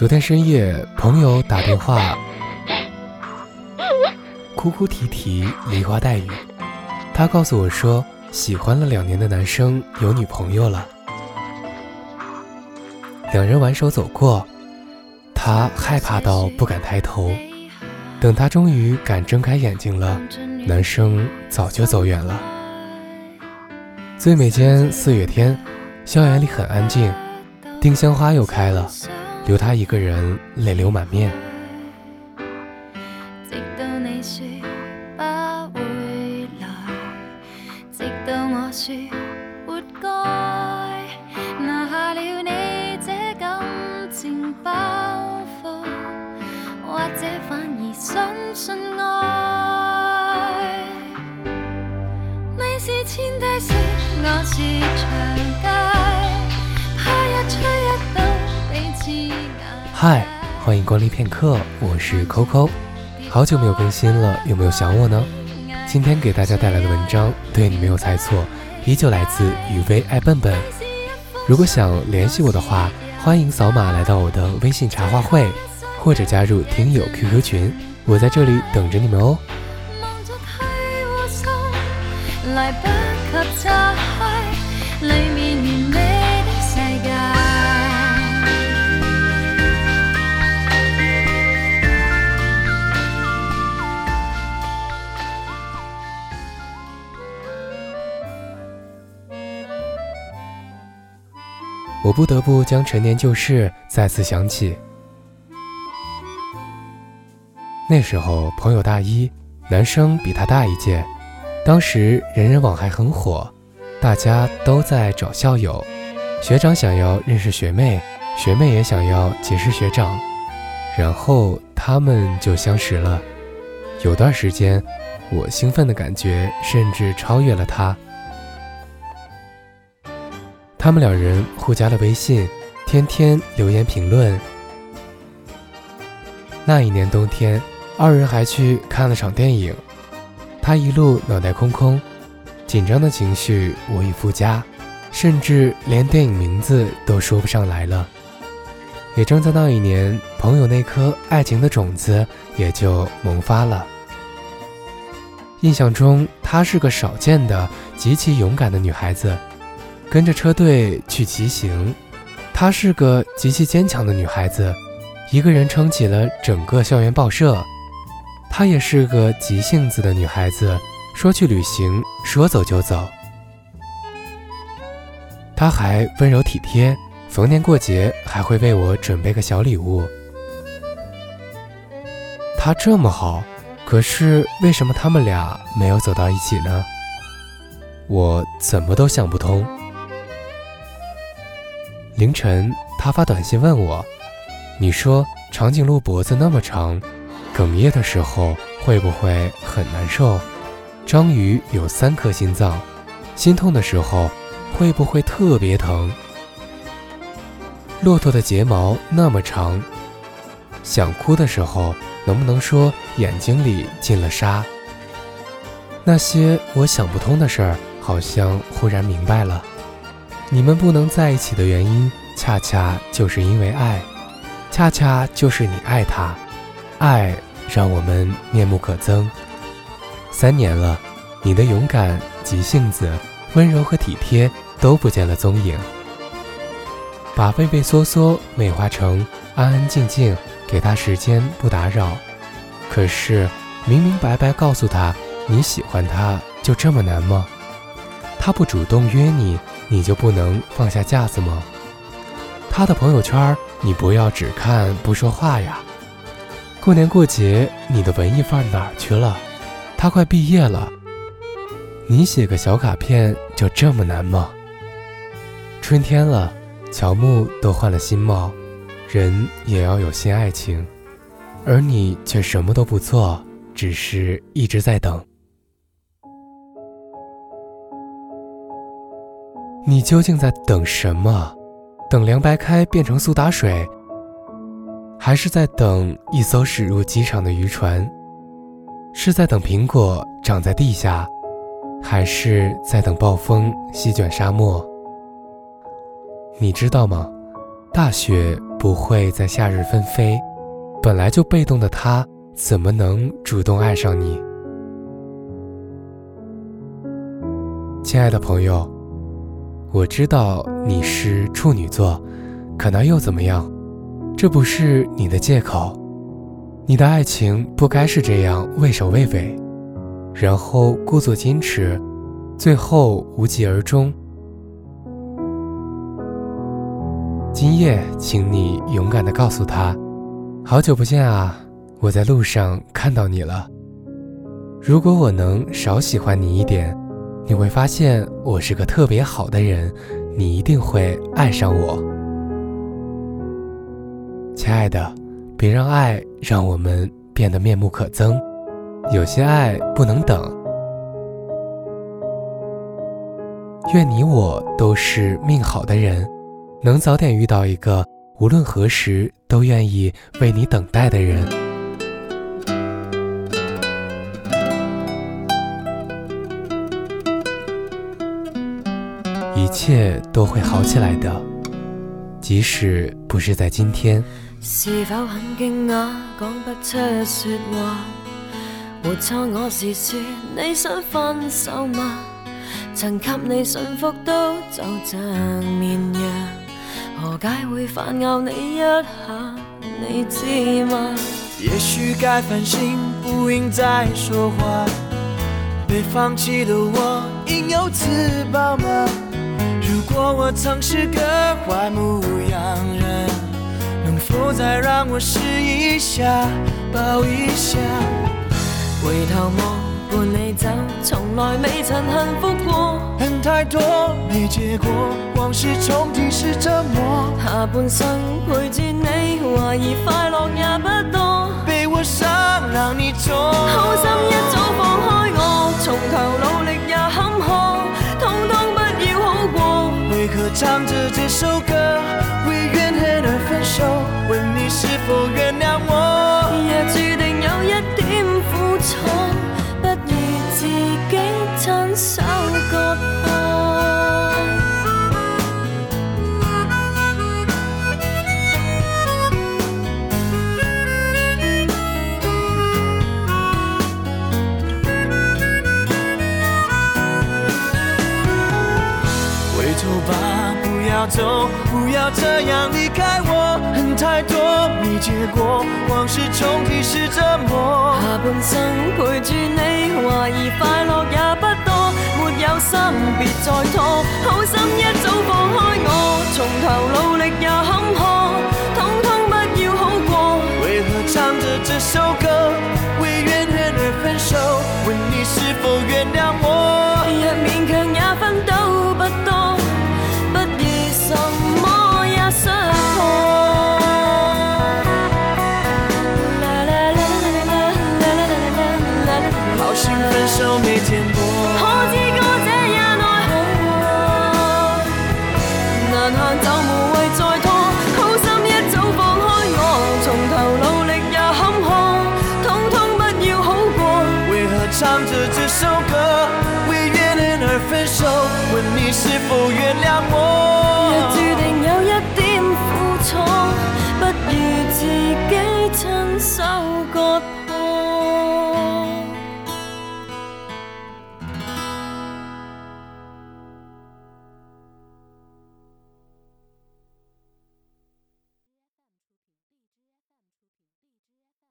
昨天深夜，朋友打电话，哭哭啼啼，梨花带雨。他告诉我说，喜欢了两年的男生有女朋友了。两人挽手走过，他害怕到不敢抬头。等他终于敢睁开眼睛了，男生早就走远了。最美间四月天，校园里很安静，丁香花又开了。留他一个人，泪流满面。直到你说不会来，直到我说活该，拿下了你这感情包袱，或者反而相信爱。你是千低雪，我是长嗨，欢迎光临片刻，我是 Coco，好久没有更新了，有没有想我呢？今天给大家带来的文章，对你没有猜错，依旧来自雨薇爱笨笨。如果想联系我的话，欢迎扫码来到我的微信茶话会，或者加入听友 QQ 群，我在这里等着你们哦。我不得不将陈年旧事再次想起。那时候朋友大一，男生比他大一届，当时人人网还很火，大家都在找校友，学长想要认识学妹，学妹也想要结识学长，然后他们就相识了。有段时间，我兴奋的感觉甚至超越了他。他们两人互加了微信，天天留言评论。那一年冬天，二人还去看了场电影。他一路脑袋空空，紧张的情绪我已附加，甚至连电影名字都说不上来了。也正在那一年，朋友那颗爱情的种子也就萌发了。印象中，她是个少见的、极其勇敢的女孩子。跟着车队去骑行，她是个极其坚强的女孩子，一个人撑起了整个校园报社。她也是个急性子的女孩子，说去旅行，说走就走。她还温柔体贴，逢年过节还会为我准备个小礼物。她这么好，可是为什么他们俩没有走到一起呢？我怎么都想不通。凌晨，他发短信问我：“你说长颈鹿脖子那么长，哽咽的时候会不会很难受？章鱼有三颗心脏，心痛的时候会不会特别疼？骆驼的睫毛那么长，想哭的时候能不能说眼睛里进了沙？那些我想不通的事儿，好像忽然明白了。”你们不能在一起的原因，恰恰就是因为爱，恰恰就是你爱他，爱让我们面目可憎。三年了，你的勇敢、急性子、温柔和体贴都不见了踪影，把畏畏缩缩美化成安安静静，给他时间不打扰。可是，明明白白告诉他你喜欢他，就这么难吗？他不主动约你。你就不能放下架子吗？他的朋友圈你不要只看不说话呀。过年过节你的文艺范哪儿去了？他快毕业了，你写个小卡片就这么难吗？春天了，乔木都换了新貌，人也要有新爱情，而你却什么都不做，只是一直在等。你究竟在等什么？等凉白开变成苏打水，还是在等一艘驶入机场的渔船？是在等苹果长在地下，还是在等暴风席卷沙漠？你知道吗？大雪不会在夏日纷飞。本来就被动的他，怎么能主动爱上你？亲爱的朋友，我知道你是处女座，可那又怎么样？这不是你的借口。你的爱情不该是这样畏首畏尾，然后故作矜持，最后无疾而终。今夜，请你勇敢地告诉他。好久不见啊！我在路上看到你了。如果我能少喜欢你一点，你会发现我是个特别好的人，你一定会爱上我。亲爱的，别让爱让我们变得面目可憎。有些爱不能等。愿你我都是命好的人，能早点遇到一个。无论何时都愿意为你等待的人，一切都会好起来的，即使不是在今天。是否很惊讶，讲不出说话？没错，我是说你想分手吗？曾给你幸福都就像绵羊。何解会反咬你一下？你知吗？也许该反省，不应再说话。被放弃的我，应有自保吗？如果我曾是个坏牧羊人，能否再让我试一下，抱一下？回头望。伴你走，从来未曾幸福过。恨太多，没结果，往事重提是折磨。下半生陪住你，怀疑快乐也不多。被我伤，让你痛。首歌，为怨恨而分手？问你是否原谅我？也注定有一点苦楚。不如自己亲手割破要走，不要这样离开我。恨太多，没结果，往事重提是折磨。下半生陪住你。怀疑快乐也不多，没有心别再拖，好心一，